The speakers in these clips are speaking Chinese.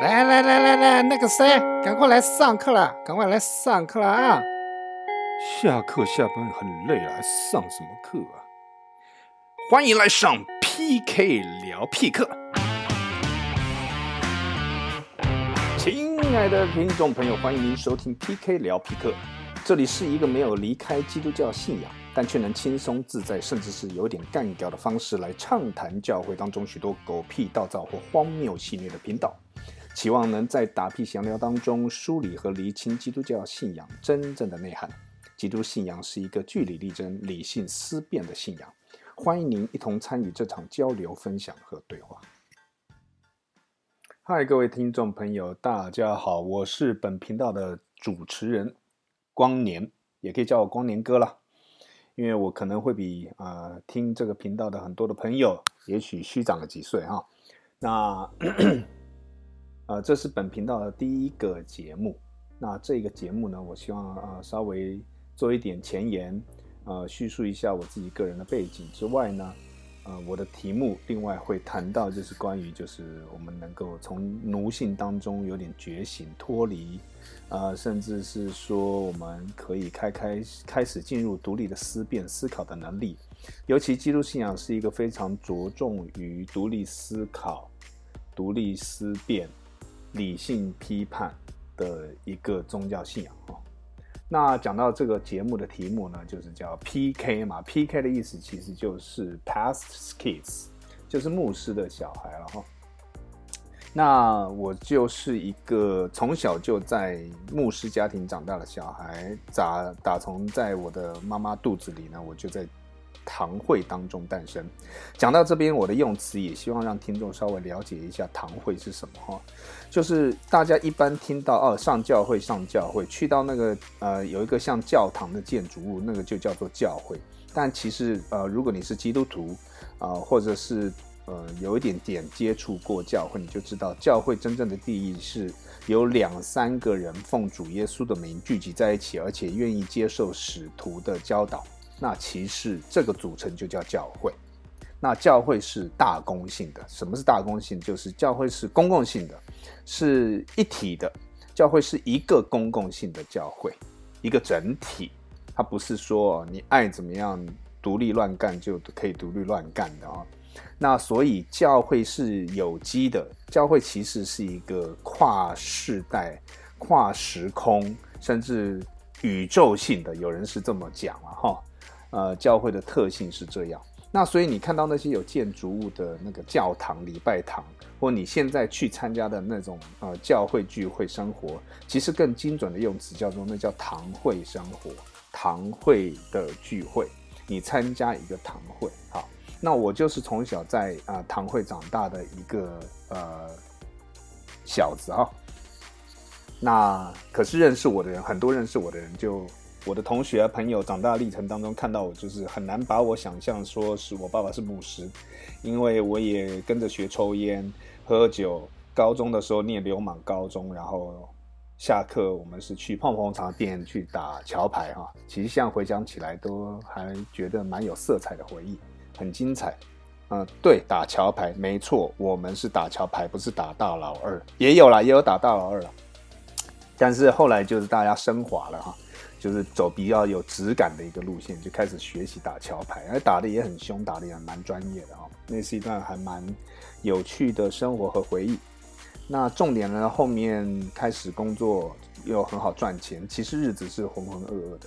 来来来来来，那个谁，赶快来上课了，赶快来上课了啊！下课下班很累了，还上什么课啊？欢迎来上 PK 聊 P 课。亲爱的听众朋友，欢迎您收听 PK 聊 P 课。这里是一个没有离开基督教信仰，但却能轻松自在，甚至是有点干掉的方式来畅谈教会当中许多狗屁倒灶或荒谬戏谑的频道。期望能在打屁闲聊当中梳理和厘清基督教信仰真正的内涵。基督信仰是一个据理力争、理性思辨的信仰。欢迎您一同参与这场交流、分享和对话。嗨，各位听众朋友，大家好，我是本频道的主持人光年，也可以叫我光年哥了，因为我可能会比呃听这个频道的很多的朋友，也许虚长了几岁哈。那呃，这是本频道的第一个节目。那这个节目呢，我希望呃稍微做一点前言，呃，叙述一下我自己个人的背景之外呢，呃，我的题目另外会谈到就是关于就是我们能够从奴性当中有点觉醒脱离，呃，甚至是说我们可以开开开始进入独立的思辨思考的能力。尤其基督信仰是一个非常着重于独立思考、独立思辨。理性批判的一个宗教信仰哈，那讲到这个节目的题目呢，就是叫 P.K. 嘛，P.K. 的意思其实就是 Past Kids，就是牧师的小孩了哈。那我就是一个从小就在牧师家庭长大的小孩，打打从在我的妈妈肚子里呢，我就在。堂会当中诞生。讲到这边，我的用词也希望让听众稍微了解一下堂会是什么哈。就是大家一般听到哦，上教会上教会，去到那个呃有一个像教堂的建筑物，那个就叫做教会。但其实呃，如果你是基督徒啊，或者是呃有一点点接触过教会，你就知道教会真正的定义是有两三个人奉主耶稣的名聚集在一起，而且愿意接受使徒的教导。那其实这个组成就叫教会。那教会是大公性的。什么是大公性？就是教会是公共性的，是一体的。教会是一个公共性的教会，一个整体。它不是说你爱怎么样独立乱干就可以独立乱干的啊。那所以教会是有机的。教会其实是一个跨世代、跨时空，甚至宇宙性的。有人是这么讲了哈。呃，教会的特性是这样。那所以你看到那些有建筑物的那个教堂、礼拜堂，或你现在去参加的那种呃教会聚会生活，其实更精准的用词叫做那叫堂会生活、堂会的聚会。你参加一个堂会，好，那我就是从小在啊堂会长大的一个呃小子哈。那可是认识我的人，很多认识我的人就。我的同学朋友长大历程当中看到我，就是很难把我想象说是我爸爸是牧师，因为我也跟着学抽烟、喝酒。高中的时候念流氓高中，然后下课我们是去碰碰茶店去打桥牌哈。其实现在回想起来，都还觉得蛮有色彩的回忆，很精彩。嗯，对，打桥牌没错，我们是打桥牌，不是打大老二。也有啦，也有打大老二了，但是后来就是大家升华了哈。就是走比较有质感的一个路线，就开始学习打桥牌，而打的也很凶，打的也蛮专业的哦。那是一段还蛮有趣的生活和回忆。那重点呢，后面开始工作又很好赚钱，其实日子是浑浑噩噩的。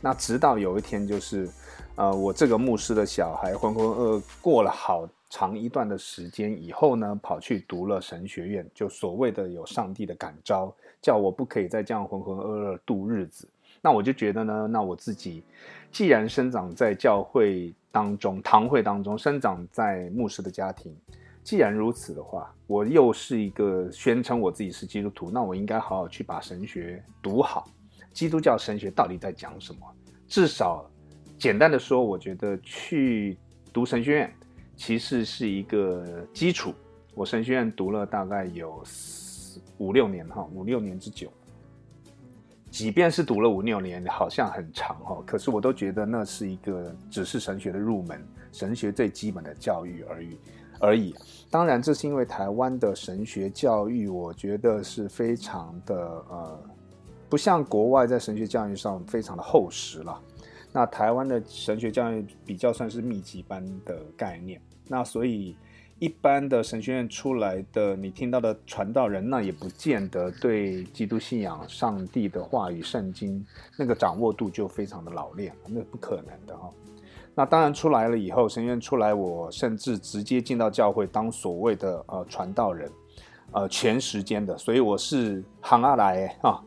那直到有一天，就是呃，我这个牧师的小孩浑浑噩噩过了好长一段的时间以后呢，跑去读了神学院，就所谓的有上帝的感召，叫我不可以再这样浑浑噩噩度日子。那我就觉得呢，那我自己既然生长在教会当中、堂会当中，生长在牧师的家庭，既然如此的话，我又是一个宣称我自己是基督徒，那我应该好好去把神学读好。基督教神学到底在讲什么？至少简单的说，我觉得去读神学院其实是一个基础。我神学院读了大概有四五六年哈，五六年之久。即便是读了五六年，好像很长哈，可是我都觉得那是一个只是神学的入门，神学最基本的教育而已。而已。当然，这是因为台湾的神学教育，我觉得是非常的呃，不像国外在神学教育上非常的厚实了。那台湾的神学教育比较算是密集班的概念，那所以一般的神学院出来的，你听到的传道人，那也不见得对基督信仰、上帝的话语、圣经那个掌握度就非常的老练，那不可能的哈。那当然出来了以后，神学院出来，我甚至直接进到教会当所谓的呃传道人，呃全时间的，所以我是行啊来啊，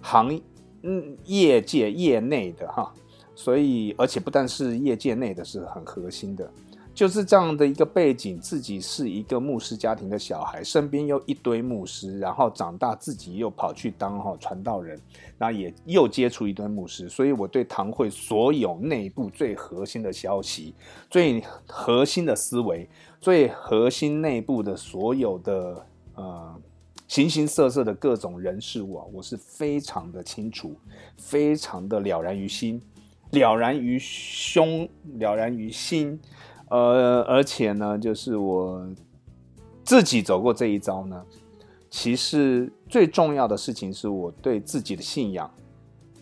行嗯业界业内的哈。所以，而且不但是业界内的，是很核心的，就是这样的一个背景。自己是一个牧师家庭的小孩，身边又一堆牧师，然后长大自己又跑去当哈传道人，那也又接触一堆牧师。所以我对堂会所有内部最核心的消息、最核心的思维、最核心内部的所有的呃形形色色的各种人事物啊，我是非常的清楚，非常的了然于心。了然于胸，了然于心，呃，而且呢，就是我自己走过这一遭呢。其实最重要的事情是我对自己的信仰、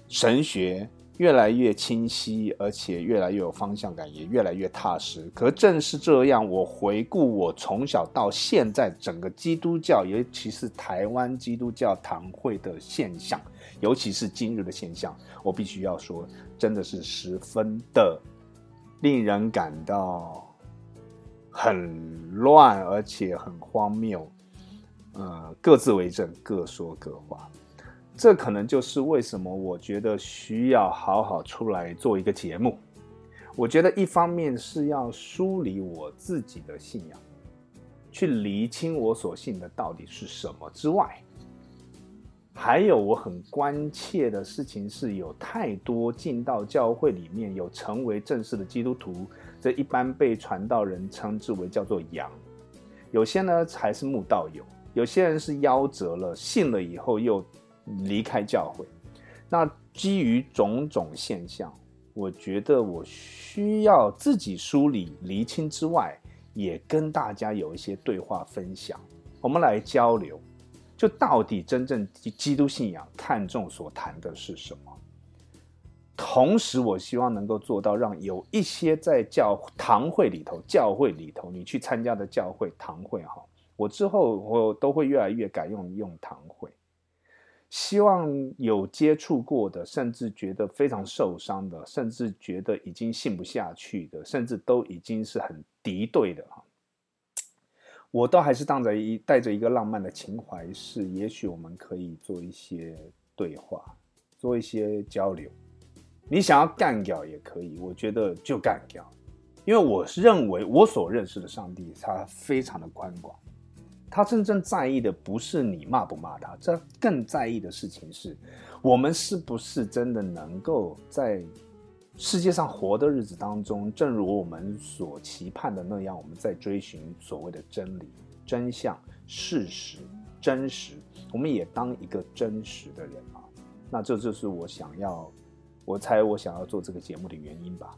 神学。越来越清晰，而且越来越有方向感，也越来越踏实。可正是这样，我回顾我从小到现在整个基督教，尤其是台湾基督教堂会的现象，尤其是今日的现象，我必须要说，真的是十分的令人感到很乱，而且很荒谬。呃，各自为政，各说各话。这可能就是为什么我觉得需要好好出来做一个节目。我觉得一方面是要梳理我自己的信仰，去厘清我所信的到底是什么之外，还有我很关切的事情是有太多进到教会里面有成为正式的基督徒，这一般被传道人称之为叫做羊，有些呢才是慕道友，有些人是夭折了，信了以后又。离开教会，那基于种种现象，我觉得我需要自己梳理厘清之外，也跟大家有一些对话分享，我们来交流，就到底真正基督信仰看重所谈的是什么？同时，我希望能够做到让有一些在教堂会里头、教会里头你去参加的教会堂会哈，我之后我都会越来越改用用堂会。希望有接触过的，甚至觉得非常受伤的，甚至觉得已经信不下去的，甚至都已经是很敌对的哈，我倒还是当着一带着一个浪漫的情怀，是也许我们可以做一些对话，做一些交流。你想要干掉也可以，我觉得就干掉，因为我认为我所认识的上帝，他非常的宽广。他真正在意的不是你骂不骂他，这更在意的事情是，我们是不是真的能够在世界上活的日子当中，正如我们所期盼的那样，我们在追寻所谓的真理、真相、事实、真实，我们也当一个真实的人啊。那这就是我想要，我猜我想要做这个节目的原因吧。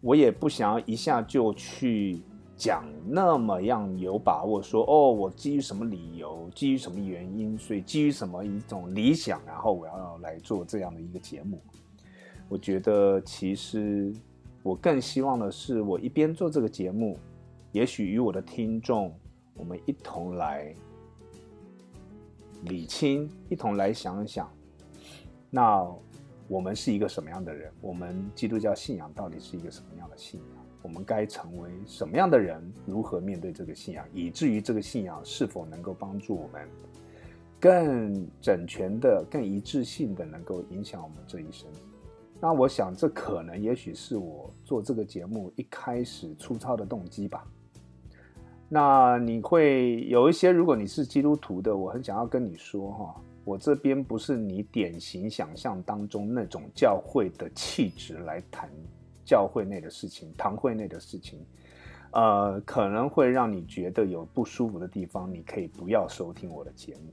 我也不想要一下就去。讲那么样有把握说哦，我基于什么理由，基于什么原因，所以基于什么一种理想，然后我要来做这样的一个节目。我觉得其实我更希望的是，我一边做这个节目，也许与我的听众，我们一同来理清，一同来想想，那我们是一个什么样的人？我们基督教信仰到底是一个什么样的信仰？我们该成为什么样的人？如何面对这个信仰，以至于这个信仰是否能够帮助我们更整全的、更一致性的，能够影响我们这一生？那我想，这可能也许是我做这个节目一开始粗糙的动机吧。那你会有一些，如果你是基督徒的，我很想要跟你说哈，我这边不是你典型想象当中那种教会的气质来谈。教会内的事情，堂会内的事情，呃，可能会让你觉得有不舒服的地方，你可以不要收听我的节目，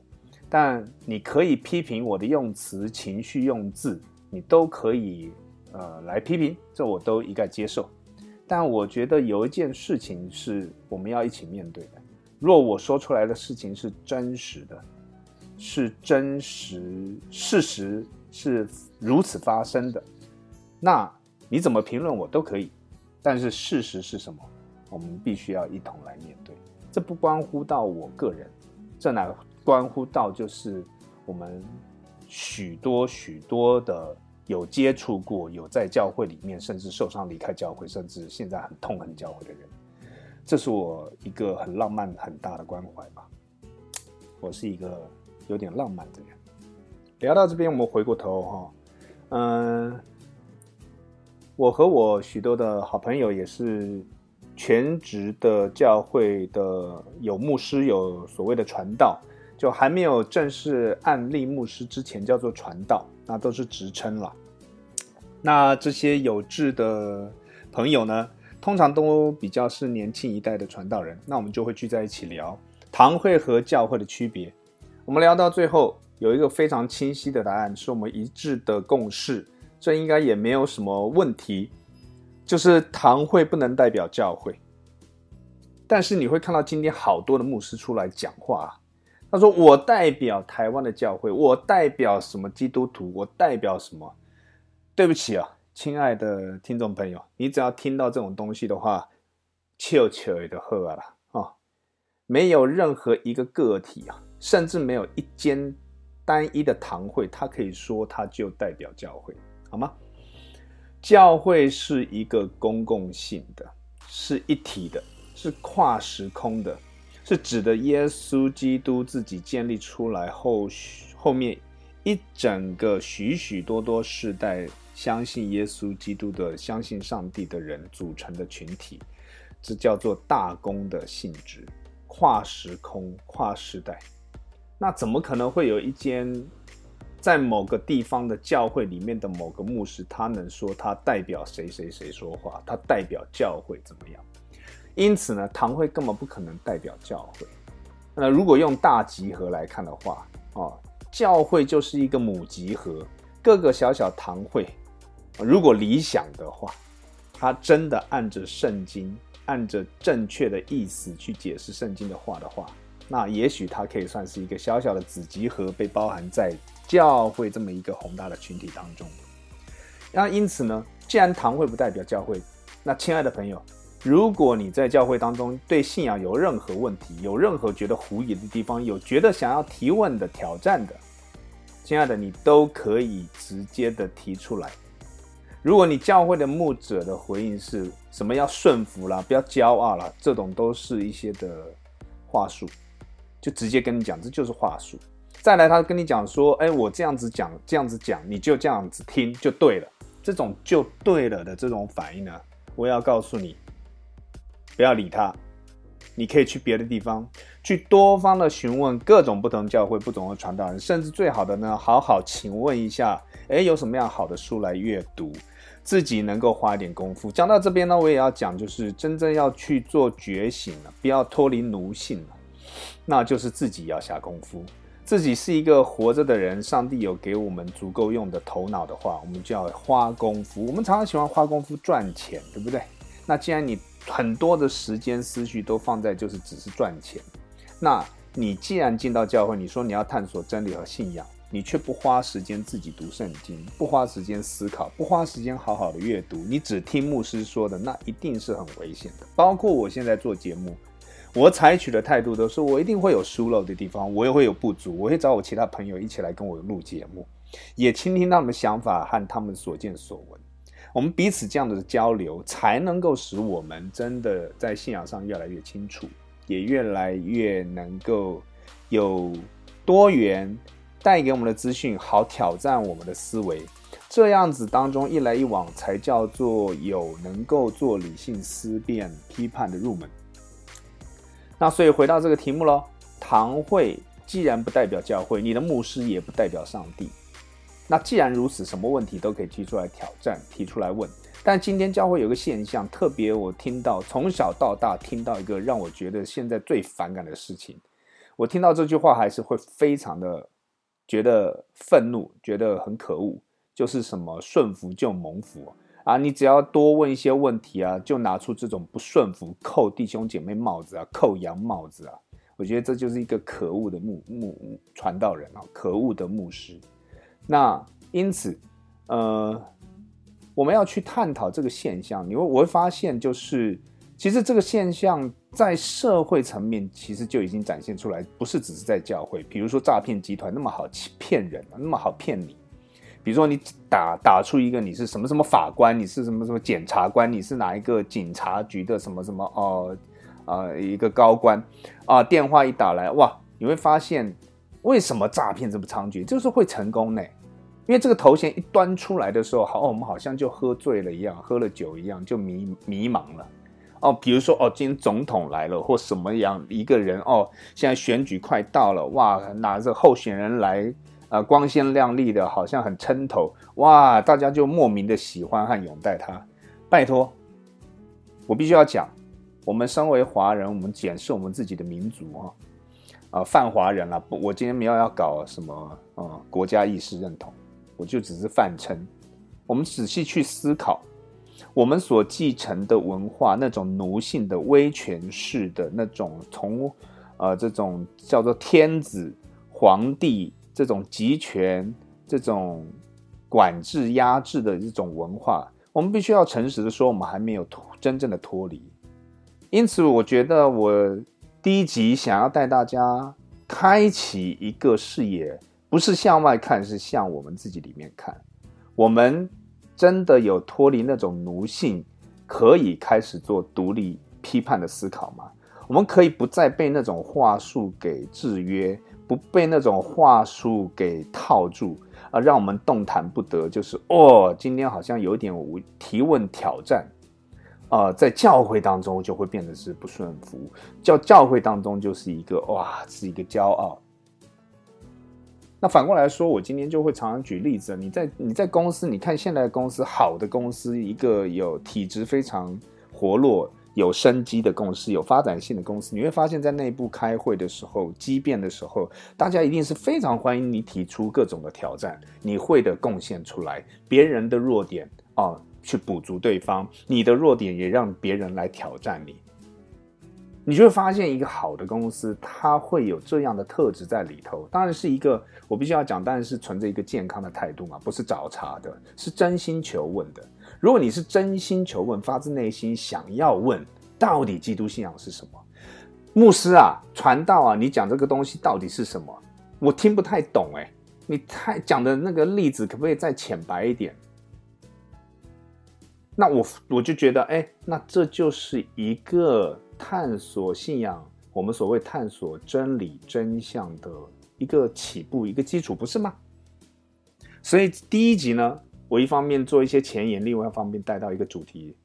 但你可以批评我的用词、情绪、用字，你都可以呃来批评，这我都一概接受。但我觉得有一件事情是我们要一起面对的。若我说出来的事情是真实的，是真实事实是如此发生的，那你怎么评论我都可以。但是事实是什么？我们必须要一同来面对。这不关乎到我个人，这乃关乎到就是我们许多许多的有接触过、有在教会里面，甚至受伤离开教会，甚至现在很痛恨教会的人。这是我一个很浪漫、很大的关怀吧。我是一个有点浪漫的人。聊到这边，我们回过头哈，嗯，我和我许多的好朋友也是全职的教会的，有牧师，有所谓的传道，就还没有正式案例牧师之前叫做传道，那都是职称了。那这些有志的朋友呢？通常都比较是年轻一代的传道人，那我们就会聚在一起聊堂会和教会的区别。我们聊到最后，有一个非常清晰的答案，是我们一致的共识，这应该也没有什么问题，就是堂会不能代表教会。但是你会看到今天好多的牧师出来讲话啊，他说我代表台湾的教会，我代表什么基督徒，我代表什么？对不起啊。亲爱的听众朋友，你只要听到这种东西的话，悄悄的喝啊啊！没有任何一个个体啊，甚至没有一间单一的堂会，它可以说它就代表教会，好吗？教会是一个公共性的，是一体的，是跨时空的，是指的耶稣基督自己建立出来后后面一整个许许多多世代。相信耶稣基督的、相信上帝的人组成的群体，这叫做大公的性质，跨时空、跨时代。那怎么可能会有一间在某个地方的教会里面的某个牧师，他能说他代表谁谁谁说话，他代表教会怎么样？因此呢，堂会根本不可能代表教会。那如果用大集合来看的话，哦，教会就是一个母集合，各个小小堂会。如果理想的话，他真的按着圣经，按着正确的意思去解释圣经的话的话，那也许他可以算是一个小小的子集合，被包含在教会这么一个宏大的群体当中。那因此呢，既然堂会不代表教会，那亲爱的朋友，如果你在教会当中对信仰有任何问题，有任何觉得狐疑的地方，有觉得想要提问的、挑战的，亲爱的，你都可以直接的提出来。如果你教会的牧者的回应是什么要顺服啦，不要骄傲啦，这种都是一些的话术，就直接跟你讲，这就是话术。再来，他跟你讲说，哎，我这样子讲，这样子讲，你就这样子听就对了，这种就对了的这种反应呢，我要告诉你，不要理他，你可以去别的地方，去多方的询问各种不同教会、不同的传道人，甚至最好的呢，好好请问一下，哎，有什么样好的书来阅读。自己能够花一点功夫。讲到这边呢，我也要讲，就是真正要去做觉醒了，不要脱离奴性了，那就是自己要下功夫。自己是一个活着的人，上帝有给我们足够用的头脑的话，我们就要花功夫。我们常常喜欢花功夫赚钱，对不对？那既然你很多的时间思绪都放在就是只是赚钱，那你既然进到教会，你说你要探索真理和信仰。你却不花时间自己读圣经，不花时间思考，不花时间好好的阅读，你只听牧师说的，那一定是很危险的。包括我现在做节目，我采取的态度都是，我一定会有疏漏的地方，我也会有不足，我会找我其他朋友一起来跟我录节目，也倾听他们想法和他们所见所闻。我们彼此这样的交流，才能够使我们真的在信仰上越来越清楚，也越来越能够有多元。带给我们的资讯好挑战我们的思维，这样子当中一来一往，才叫做有能够做理性思辨批判的入门。那所以回到这个题目喽，堂会既然不代表教会，你的牧师也不代表上帝。那既然如此，什么问题都可以提出来挑战，提出来问。但今天教会有个现象，特别我听到从小到大听到一个让我觉得现在最反感的事情，我听到这句话还是会非常的。觉得愤怒，觉得很可恶，就是什么顺服就蒙福，啊，你只要多问一些问题啊，就拿出这种不顺服，扣弟兄姐妹帽子啊，扣羊帽子啊，我觉得这就是一个可恶的牧牧传道人啊，可恶的牧师。那因此，呃，我们要去探讨这个现象，你会我会发现，就是其实这个现象在社会层面其实就已经展现出来，不是只是在教会，比如说诈骗集团那么好骗人，那么好骗你。比如说你打打出一个你是什么什么法官，你是什么什么检察官，你是哪一个警察局的什么什么哦，呃一个高官啊，电话一打来哇，你会发现为什么诈骗这么猖獗，就是会成功呢？因为这个头衔一端出来的时候，好，我们好像就喝醉了一样，喝了酒一样就迷迷茫了哦。比如说哦，今天总统来了或什么样一个人哦，现在选举快到了哇，拿着候选人来。呃，光鲜亮丽的，好像很撑头哇！大家就莫名的喜欢和拥戴他。拜托，我必须要讲，我们身为华人，我们检视我们自己的民族啊，啊，泛华人了。不，我今天没有要搞什么啊国家意识认同，我就只是泛称。我们仔细去思考，我们所继承的文化，那种奴性的威权式的那种，从呃这种叫做天子皇帝。这种集权、这种管制、压制的这种文化，我们必须要诚实的说，我们还没有脱真正的脱离。因此，我觉得我第一集想要带大家开启一个视野，不是向外看，是向我们自己里面看。我们真的有脱离那种奴性，可以开始做独立批判的思考吗？我们可以不再被那种话术给制约。不被那种话术给套住啊，让我们动弹不得。就是哦，今天好像有点无提问挑战啊，在教会当中就会变得是不顺服，教教会当中就是一个哇，是一个骄傲。那反过来说，我今天就会常常举例子，你在你在公司，你看现在的公司，好的公司，一个有体质非常活络。有生机的公司，有发展性的公司，你会发现在内部开会的时候、激辩的时候，大家一定是非常欢迎你提出各种的挑战，你会的贡献出来，别人的弱点啊，去补足对方，你的弱点也让别人来挑战你。你就会发现一个好的公司，它会有这样的特质在里头。当然是一个，我必须要讲，当然是存着一个健康的态度嘛，不是找茬的，是真心求问的。如果你是真心求问，发自内心想要问，到底基督信仰是什么？牧师啊，传道啊，你讲这个东西到底是什么？我听不太懂哎，你太讲的那个例子可不可以再浅白一点？那我我就觉得，哎，那这就是一个探索信仰，我们所谓探索真理真相的一个起步，一个基础，不是吗？所以第一集呢？我一方面做一些前言，另外一方面带到一个主题，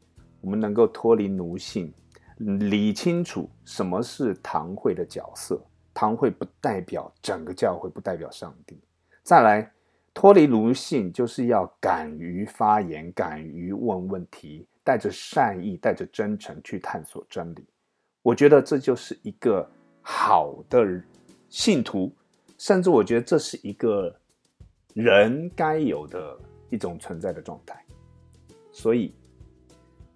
我们能够脱离奴性，理清楚什么是堂会的角色。堂会不代表整个教会，不代表上帝。再来，脱离奴性，就是要敢于发言，敢于问问题，带着善意，带着真诚去探索真理。我觉得这就是一个好的信徒，甚至我觉得这是一个人该有的。一种存在的状态，所以，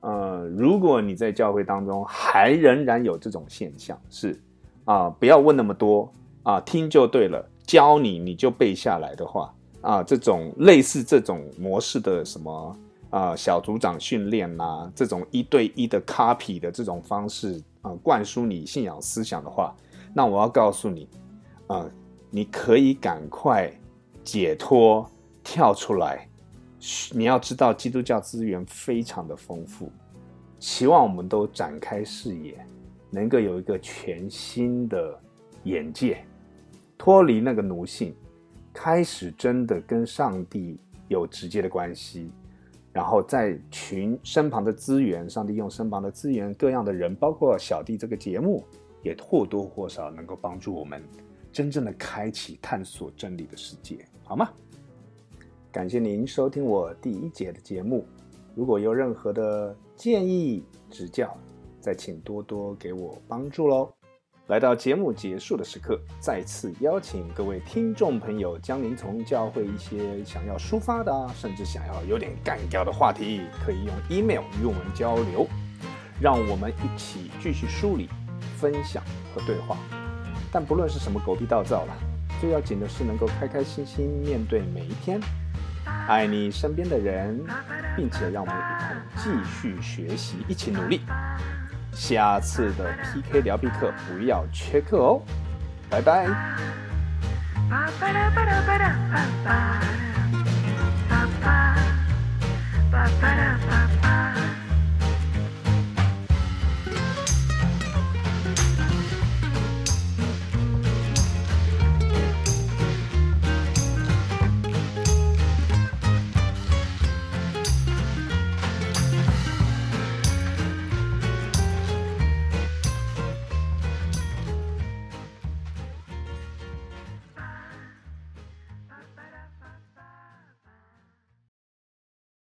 呃，如果你在教会当中还仍然有这种现象，是啊，不要问那么多啊，听就对了，教你你就背下来的话啊，这种类似这种模式的什么啊小组长训练呐，这种一对一的 copy 的这种方式啊，灌输你信仰思想的话，那我要告诉你啊，你可以赶快解脱，跳出来。你要知道，基督教资源非常的丰富，希望我们都展开视野，能够有一个全新的眼界，脱离那个奴性，开始真的跟上帝有直接的关系，然后在群身旁的资源，上帝用身旁的资源，各样的人，包括小弟这个节目，也或多或少能够帮助我们真正的开启探索真理的世界，好吗？感谢您收听我第一节的节目，如果有任何的建议指教，再请多多给我帮助喽。来到节目结束的时刻，再次邀请各位听众朋友，将您从教会一些想要抒发的，甚至想要有点干掉的话题，可以用 email 与我们交流，让我们一起继续梳理、分享和对话。但不论是什么狗屁倒灶了，最要紧的是能够开开心心面对每一天，爱你身边的人，并且让我们一同继续学习，一起努力。下次的 PK 聊必课不要缺课哦，拜拜。Ba-ba-da-ba-da-ba-da-ba-ba. Ba-ba. Ba-ba-da-ba-ba.